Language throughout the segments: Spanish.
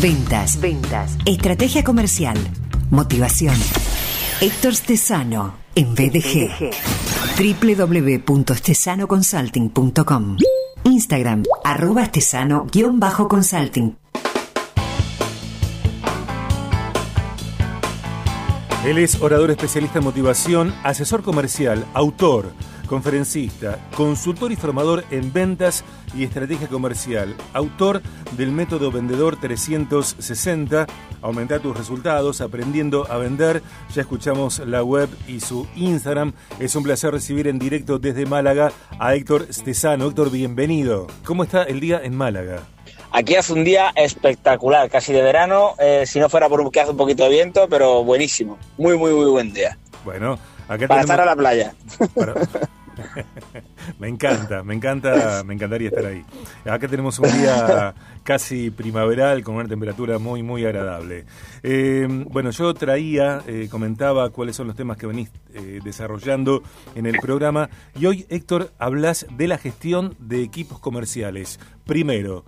Ventas. Ventas. Estrategia comercial. Motivación. Héctor Stesano en BDG. www.stesanoconsulting.com Instagram, arroba stesano-consulting. Él es orador especialista en motivación, asesor comercial, autor, conferencista, consultor y formador en ventas y estrategia comercial, autor del método Vendedor 360, aumentar tus resultados aprendiendo a vender. Ya escuchamos la web y su Instagram. Es un placer recibir en directo desde Málaga a Héctor Stesano. Héctor, bienvenido. ¿Cómo está el día en Málaga? Aquí hace un día espectacular, casi de verano, eh, si no fuera por que hace un poquito de viento, pero buenísimo. Muy, muy, muy buen día. Bueno, acá Para estar a la playa. me encanta, me encanta, me encantaría estar ahí. Acá tenemos un día casi primaveral con una temperatura muy, muy agradable. Eh, bueno, yo traía, eh, comentaba cuáles son los temas que venís eh, desarrollando en el programa y hoy, Héctor, hablas de la gestión de equipos comerciales. Primero,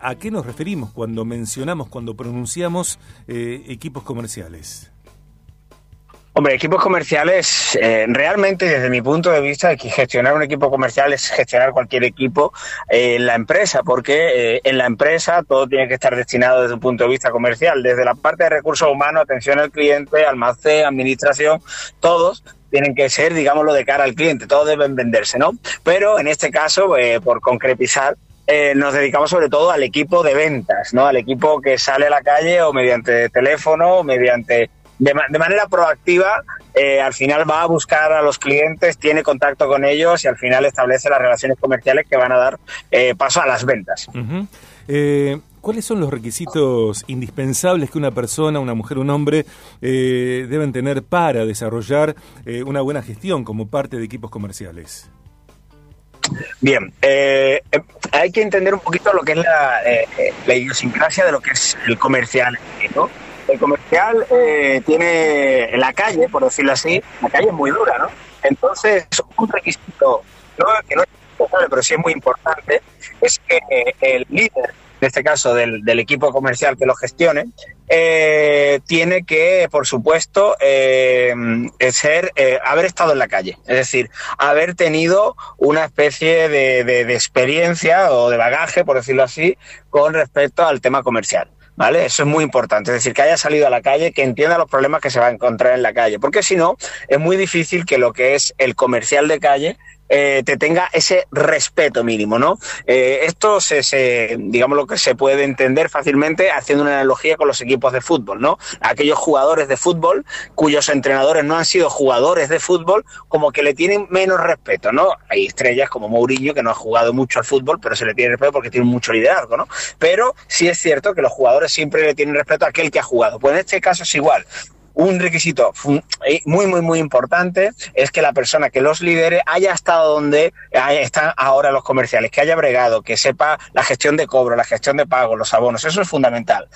¿a qué nos referimos cuando mencionamos, cuando pronunciamos equipos comerciales? Hombre, equipos comerciales, eh, realmente desde mi punto de vista, que gestionar un equipo comercial es gestionar cualquier equipo eh, en la empresa, porque eh, en la empresa todo tiene que estar destinado desde un punto de vista comercial, desde la parte de recursos humanos, atención al cliente, almacén, administración, todos tienen que ser, digámoslo, de cara al cliente, todos deben venderse, ¿no? Pero en este caso, por concretizar, nos dedicamos sobre todo al equipo de ventas, ¿no? Al equipo que sale a la calle o mediante teléfono o mediante de, manera proactiva, eh, al final va a buscar a los clientes, tiene contacto con ellos y al final establece las relaciones comerciales que van a dar eh, paso a las ventas. Eh, ¿Cuáles son los requisitos indispensables que una persona, una mujer, un hombre deben tener para desarrollar una buena gestión como parte de equipos comerciales? Bien, hay que entender un poquito lo que es la, la idiosincrasia de lo que es el comercial, ¿no? el comercial eh, tiene en la calle, por decirlo así, la calle es muy dura, ¿no? Entonces, un requisito que no es importante, pero sí es muy importante, es que eh, el líder, en este caso del, equipo comercial que lo gestione, eh, tiene que, por supuesto, ser, haber estado en la calle, es decir, haber tenido una especie de experiencia o de bagaje, por decirlo así, con respecto al tema comercial. ¿Vale? Eso es muy importante, es decir, que haya salido a la calle, que entienda los problemas que se va a encontrar en la calle, porque si no, es muy difícil que lo que es el comercial de calle eh, te tenga ese respeto mínimo, ¿no? Eh, esto se, digamos lo que se puede entender fácilmente haciendo una analogía con los equipos de fútbol, ¿no? Aquellos jugadores de fútbol cuyos entrenadores no han sido jugadores de fútbol, como que le tienen menos respeto, ¿no? Hay estrellas como Mourinho que no ha jugado mucho al fútbol, pero se le tiene respeto porque tiene mucho liderazgo, ¿no? Pero sí es cierto que los jugadores siempre le tienen respeto a aquel que ha jugado. Pues en este caso es igual un requisito eh, muy, muy, muy importante es que la persona que los lidere haya estado donde están ahora los comerciales, que haya bregado, que sepa la gestión de cobro, la gestión de pago, los abonos. Eso es fundamental.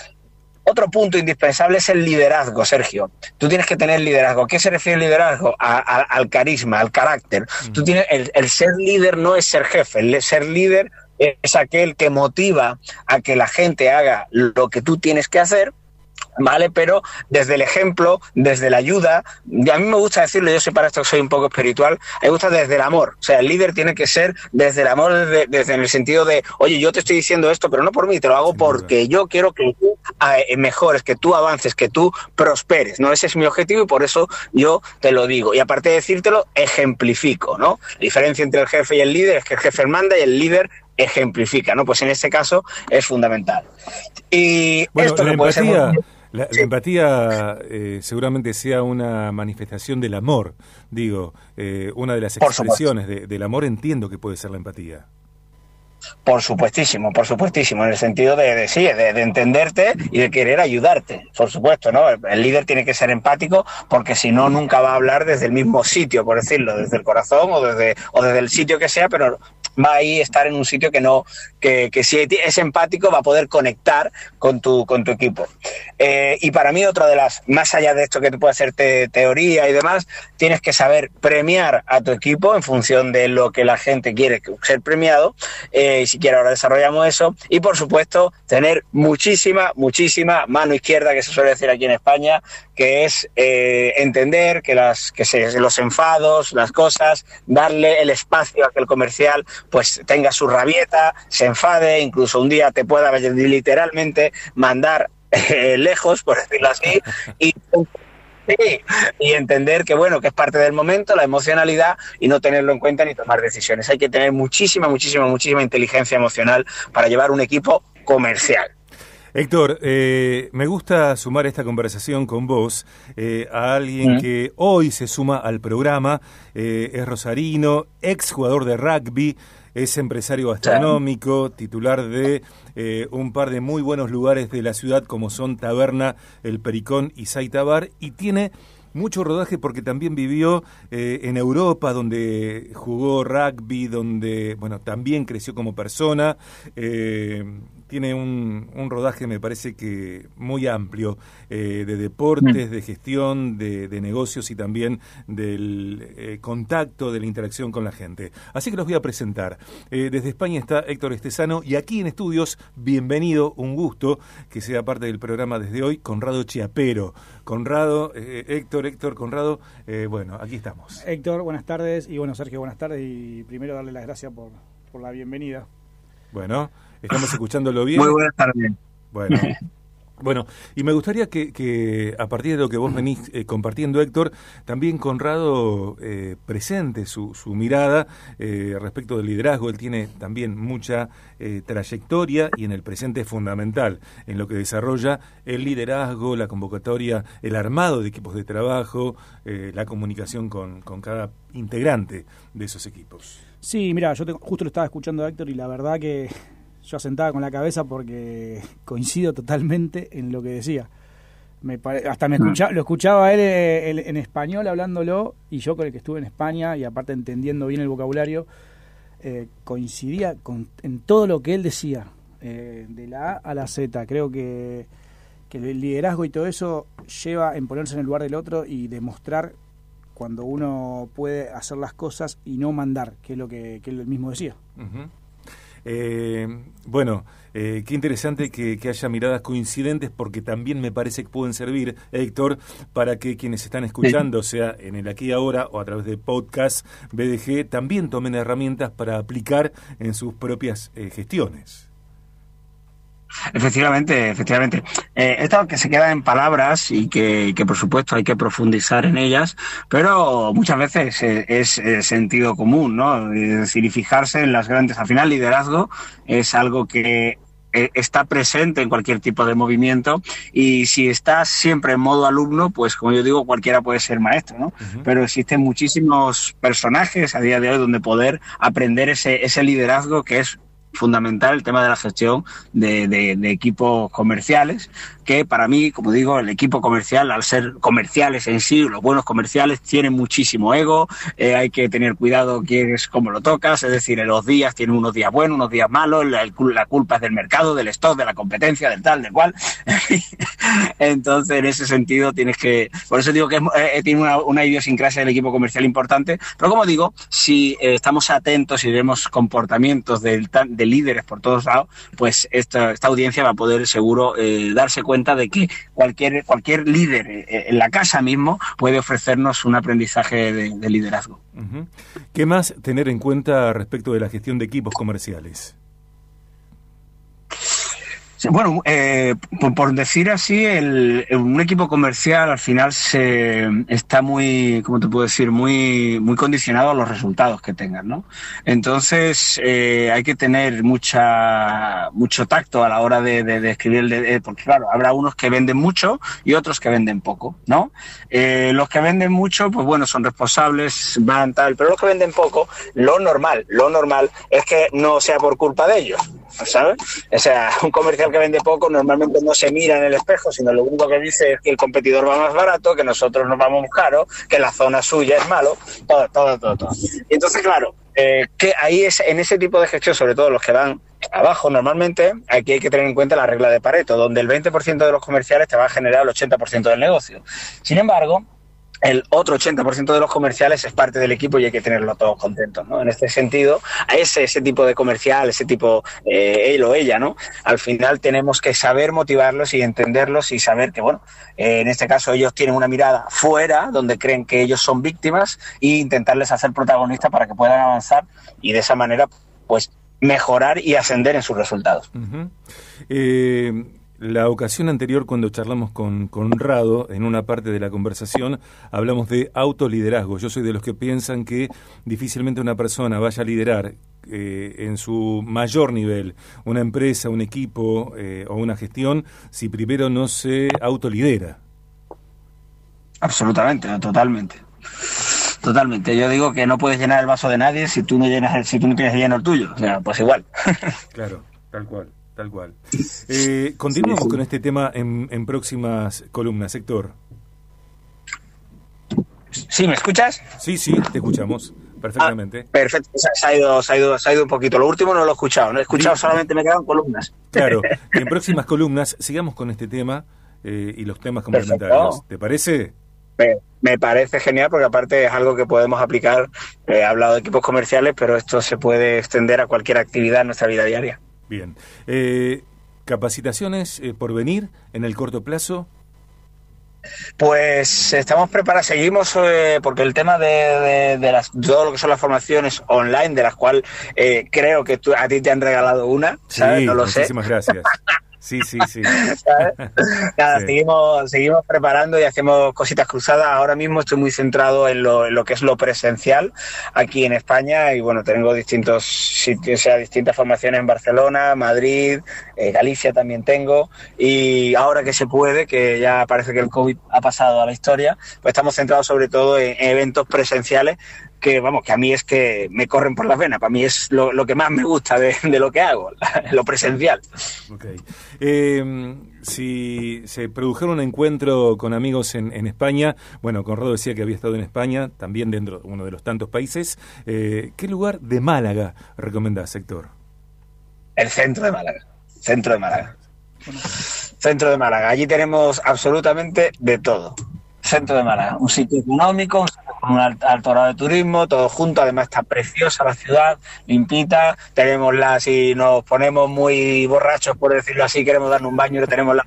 Otro punto indispensable es el liderazgo, Sergio. Tú tienes que tener liderazgo. ¿A qué se refiere el liderazgo? al carisma, al carácter. Tú tienes, el, el, ser líder no es ser jefe, el ser líder es aquel que motiva a que la gente haga lo que tú tienes que hacer ¿vale? Pero desde el ejemplo, desde la ayuda, y a mí me gusta decirlo, yo sé para esto que soy un poco espiritual, me gusta desde el amor. O sea, el líder tiene que ser desde el amor, desde, en el sentido de, oye, yo te estoy diciendo esto, pero no por mí, te lo hago porque yo quiero que tú eh, mejores, que tú avances, que tú prosperes, ¿no? Ese es mi objetivo y por eso yo te lo digo. Y aparte de decírtelo, ejemplifico, ¿no? La diferencia entre el jefe y el líder es que el jefe manda y el líder ejemplifica, ¿no? Pues en este caso es fundamental. Y esto puede ser la, empatía eh, seguramente sea una manifestación del amor. Digo, eh, una de las expresiones del amor entiendo que puede ser la empatía. Por supuestísimo, por supuestísimo, en el sentido de, de sí, de, entenderte y de querer ayudarte, por supuesto, ¿no? El, líder tiene que ser empático porque si no, nunca va a hablar desde el mismo sitio, por decirlo, desde el corazón o desde, o desde el sitio que sea, pero va a estar en un sitio que no, que, que si es empático va a poder conectar con tu, con tu equipo. Eh, y para mí otra de las, más allá de esto que te puede hacer teoría y demás, tienes que saber premiar a tu equipo en función de lo que la gente quiere ser premiado. Eh, siquiera ahora desarrollamos eso. Y por supuesto, tener muchísima, muchísima mano izquierda, que se suele decir aquí en España, que es eh, entender que, las, que se, los enfados, las cosas, darle el espacio a que el comercial pues tenga su rabieta, se enfade, incluso un día te pueda literalmente mandar eh, lejos, por decirlo así, y y entender que bueno, que es parte del momento, la emocionalidad y no tenerlo en cuenta ni tomar decisiones. Hay que tener muchísima, muchísima, muchísima inteligencia emocional para llevar un equipo comercial. Héctor, eh, me gusta sumar esta conversación con vos eh, a alguien que hoy se suma al programa, eh, es rosarino, ex jugador de rugby, es empresario gastronómico, titular de eh, un par de muy buenos lugares de la ciudad como son Taberna, El Pericón y Saitabar y tiene mucho rodaje porque también vivió eh, en Europa, donde jugó rugby, donde, bueno, también creció como persona. Eh, tiene un, un, rodaje, me parece que muy amplio, eh, de deportes, mm. de gestión, de, negocios y también del eh, contacto, de la interacción con la gente. Así que los voy a presentar. Eh, desde España está Héctor Estesano y aquí en estudios, bienvenido, un gusto que sea parte del programa desde hoy, Conrado Chiapero. Conrado, Héctor, Héctor, Conrado, bueno, aquí estamos. Héctor, buenas tardes y bueno, Sergio, buenas tardes y primero darle las gracias por, por la bienvenida. Bueno, Estamos escuchándolo bien. Muy buenas tardes. Bueno. Bueno, y me gustaría que, a partir de lo que vos venís eh, compartiendo, Héctor, también Conrado eh, presente su, su mirada eh, respecto del liderazgo. Él tiene también mucha trayectoria y en el presente es fundamental en lo que desarrolla el liderazgo, la convocatoria, el armado de equipos de trabajo, la comunicación con, con, cada integrante de esos equipos. Sí, mira, yo justo lo estaba escuchando a Héctor y la verdad que yo asentaba con la cabeza porque coincido totalmente en lo que decía. Me hasta me escucha, lo escuchaba eh, él, en español hablándolo y yo con el que estuve en España y aparte entendiendo bien el vocabulario, eh, coincidía con, en todo lo que él decía, eh, de la A a la Z. Creo que, que el liderazgo y todo eso lleva en ponerse en el lugar del otro y demostrar cuando uno puede hacer las cosas y no mandar, que es lo que, él mismo decía. Eh, bueno, eh, qué interesante que, haya miradas coincidentes porque también me parece que pueden servir, Héctor, para que quienes están escuchando, sea en el aquí y ahora o a través de podcast BDG, también tomen herramientas para aplicar en sus propias eh, gestiones. Efectivamente, efectivamente. Eh, esto que se queda en palabras y que, que, por supuesto hay que profundizar en ellas, pero muchas veces es, sentido común, ¿no? Es decir, y fijarse en las grandes. Al final, liderazgo es algo que eh, está presente en cualquier tipo de movimiento y si estás siempre en modo alumno, pues como yo digo, cualquiera puede ser maestro, ¿no? Pero existen muchísimos personajes a día de hoy donde poder aprender ese, ese liderazgo que es fundamental el tema de la gestión de, de, equipos comerciales, que para mí, como digo, el equipo comercial, al ser comerciales en sí, los buenos comerciales tienen muchísimo ego, eh, hay que tener cuidado quién es cómo lo tocas, es decir, en los días tienen unos días buenos, unos días malos, la, culpa es del mercado, del stock, de la competencia, del tal, del cual. Entonces, en ese sentido, tienes que, por eso digo que eh, tiene una, una, idiosincrasia del equipo comercial importante, pero como digo, si eh, estamos atentos y vemos comportamientos del, líderes por todos lados, pues esta, esta audiencia va a poder seguro eh, darse cuenta de que cualquier, cualquier líder eh, en la casa mismo puede ofrecernos un aprendizaje de, liderazgo. ¿Qué más tener en cuenta respecto de la gestión de equipos comerciales? Bueno, eh, por, decir así, un equipo comercial al final se está muy, ¿cómo te puedo decir? Muy, muy condicionado a los resultados que tengan, ¿no? Entonces eh, hay que tener mucha, mucho tacto a la hora de, de, escribir, de, porque claro, habrá unos que venden mucho y otros que venden poco, ¿no? Eh, los que venden mucho, pues bueno, son responsables, van tal, pero los que venden poco, lo normal, lo normal es que no sea por culpa de ellos, ¿sabes? O sea, un comercial que vende poco normalmente no se mira en el espejo, sino lo único que dice es que el competidor va más barato, que nosotros nos vamos caro, que la zona suya es malo, todo, todo, todo. todo. Y entonces, claro, eh, que ahí es, en ese tipo de gestión, sobre todo los que van abajo normalmente, aquí hay que tener en cuenta la regla de Pareto, donde el 20% de los comerciales te va a generar el 80% del negocio. Sin embargo, el otro 80% de los comerciales es parte del equipo y hay que tenerlo todos contentos, ¿no? En este sentido, a ese, ese tipo de comercial, ese tipo, eh, él o ella, ¿no? Al final tenemos que saber motivarlos y entenderlos y saber que, bueno, eh, en este caso ellos tienen una mirada fuera, donde creen que ellos son víctimas, e intentarles hacer protagonistas para que puedan avanzar y de esa manera, pues, mejorar y ascender en sus resultados. La ocasión anterior, cuando charlamos con Conrado, en una parte de la conversación, hablamos de autoliderazgo. Yo soy de los que piensan que difícilmente una persona vaya a liderar eh, en su mayor nivel una empresa, un equipo eh, o una gestión si primero no se autolidera. Absolutamente, totalmente. Totalmente. Yo digo que no puedes llenar el vaso de nadie si tú no llenas si tú no tienes lleno el tuyo. O sea, pues igual. claro, tal cual. Tal cual. Eh, continuamos sí, sí. con este tema en, en, próximas columnas, Héctor. ¿Sí, me escuchas? Sí, sí, te escuchamos perfectamente. Ah, perfecto, se ha, ido, se, ha ido, se ha ido un poquito. Lo último no lo he escuchado, no he escuchado, solamente me quedan columnas. Claro, en próximas columnas sigamos con este tema eh, y los temas complementarios. Perfecto. ¿Te parece? Me, me, parece genial porque aparte es algo que podemos aplicar. Eh, he hablado de equipos comerciales, pero esto se puede extender a cualquier actividad en nuestra vida diaria. Bien. Eh, ¿Capacitaciones eh, por venir en el corto plazo? Pues estamos preparados, seguimos eh, porque el tema de, de, de, las, todo lo que son las formaciones online, de las cuales eh, creo que tú, a ti te han regalado una, ¿sabes? Sí, no lo muchísimas sé. gracias. Sí, sí, sí. Nada, sí. Seguimos, seguimos preparando y hacemos cositas cruzadas. Ahora mismo estoy muy centrado en lo, en lo que es lo presencial aquí en España y bueno, tengo distintos sitios, o sea, distintas formaciones en Barcelona, Madrid, eh, Galicia también tengo y ahora que se puede, que ya parece que el COVID ha pasado a la historia, pues estamos centrados sobre todo en, en eventos presenciales que vamos, que a mí es que me corren por las venas, para mí es lo, lo que más me gusta de, de, lo que hago, lo presencial. Okay. Eh, si se produjera un encuentro con amigos en, en, España, bueno, Conrado decía que había estado en España, también dentro de uno de los tantos países, eh, ¿qué lugar de Málaga recomendás, Héctor? El centro de Málaga, centro de Málaga. Centro de Málaga, allí tenemos absolutamente de todo. Centro de Málaga, un sitio económico, un sitio con un alto grado de turismo, todo junto, además está preciosa la ciudad, limpita, tenemos la, si nos ponemos muy borrachos, por decirlo así, queremos darnos un baño, tenemos la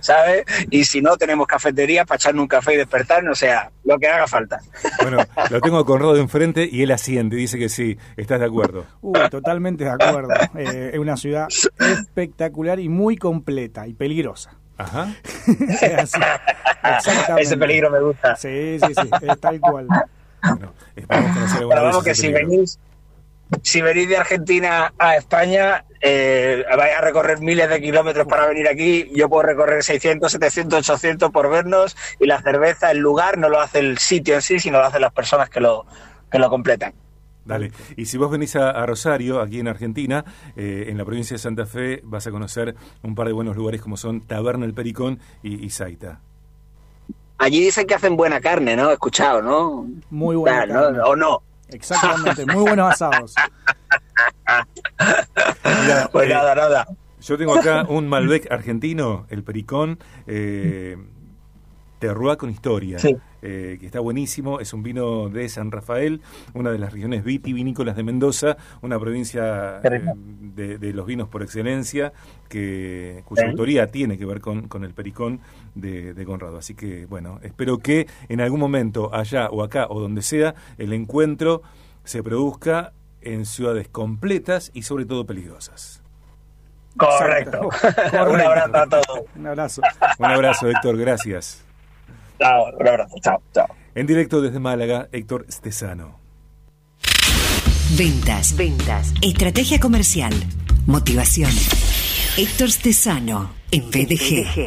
¿sabes? Y si no, tenemos cafetería para echarnos un café y despertarnos, o sea, lo que haga falta. Bueno, lo tengo a Conrado enfrente y él asiente, dice que sí, ¿estás de acuerdo? Uh, totalmente de acuerdo. Eh, es una ciudad espectacular y muy completa y peligrosa. Ajá. Ese peligro me gusta. Sí, sí, sí, es tal cual. Bueno, Pero vamos que si venís, si venís de Argentina a España, eh, vais a recorrer miles de kilómetros para venir aquí. Yo puedo recorrer 600, 700, 800 por vernos y la cerveza, el lugar, no lo hace el sitio en sí, sino lo hacen las personas que lo, que lo completan. Dale. Y si vos venís a, a Rosario, aquí en Argentina, eh, en la provincia de Santa Fe, vas a conocer un par de buenos lugares como son Taberna El Pericón y, y Zaita. Allí dicen que hacen buena carne, ¿no? He escuchado, ¿no? Muy buena. ¿O no? Exactamente, muy buenos asados. Mira, pues eh, nada, nada. Yo tengo acá un Malbec argentino, el Pericón, eh, Terroir con historia, Sí. eh, que está buenísimo. Es un vino de San Rafael, una de las regiones vitivinícolas de Mendoza, una provincia eh, de los vinos por excelencia, que cuya Sí. autoría tiene que ver con, con el Pericón de, de Conrado. Así que, bueno, espero que en algún momento, allá o acá o donde sea, el encuentro se produzca en ciudades completas y sobre todo peligrosas. Correcto. Correcto. Un abrazo a todos. Un abrazo. Un abrazo, Héctor, gracias. Chao, un abrazo. Chao, chao. En directo desde Málaga, Héctor Stesano. Ventas, ventas, estrategia comercial, motivación. Héctor Stesano en BDG.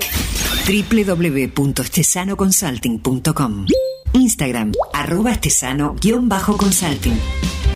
www.stesanoconsulting.com Instagram, arroba estesano-consulting.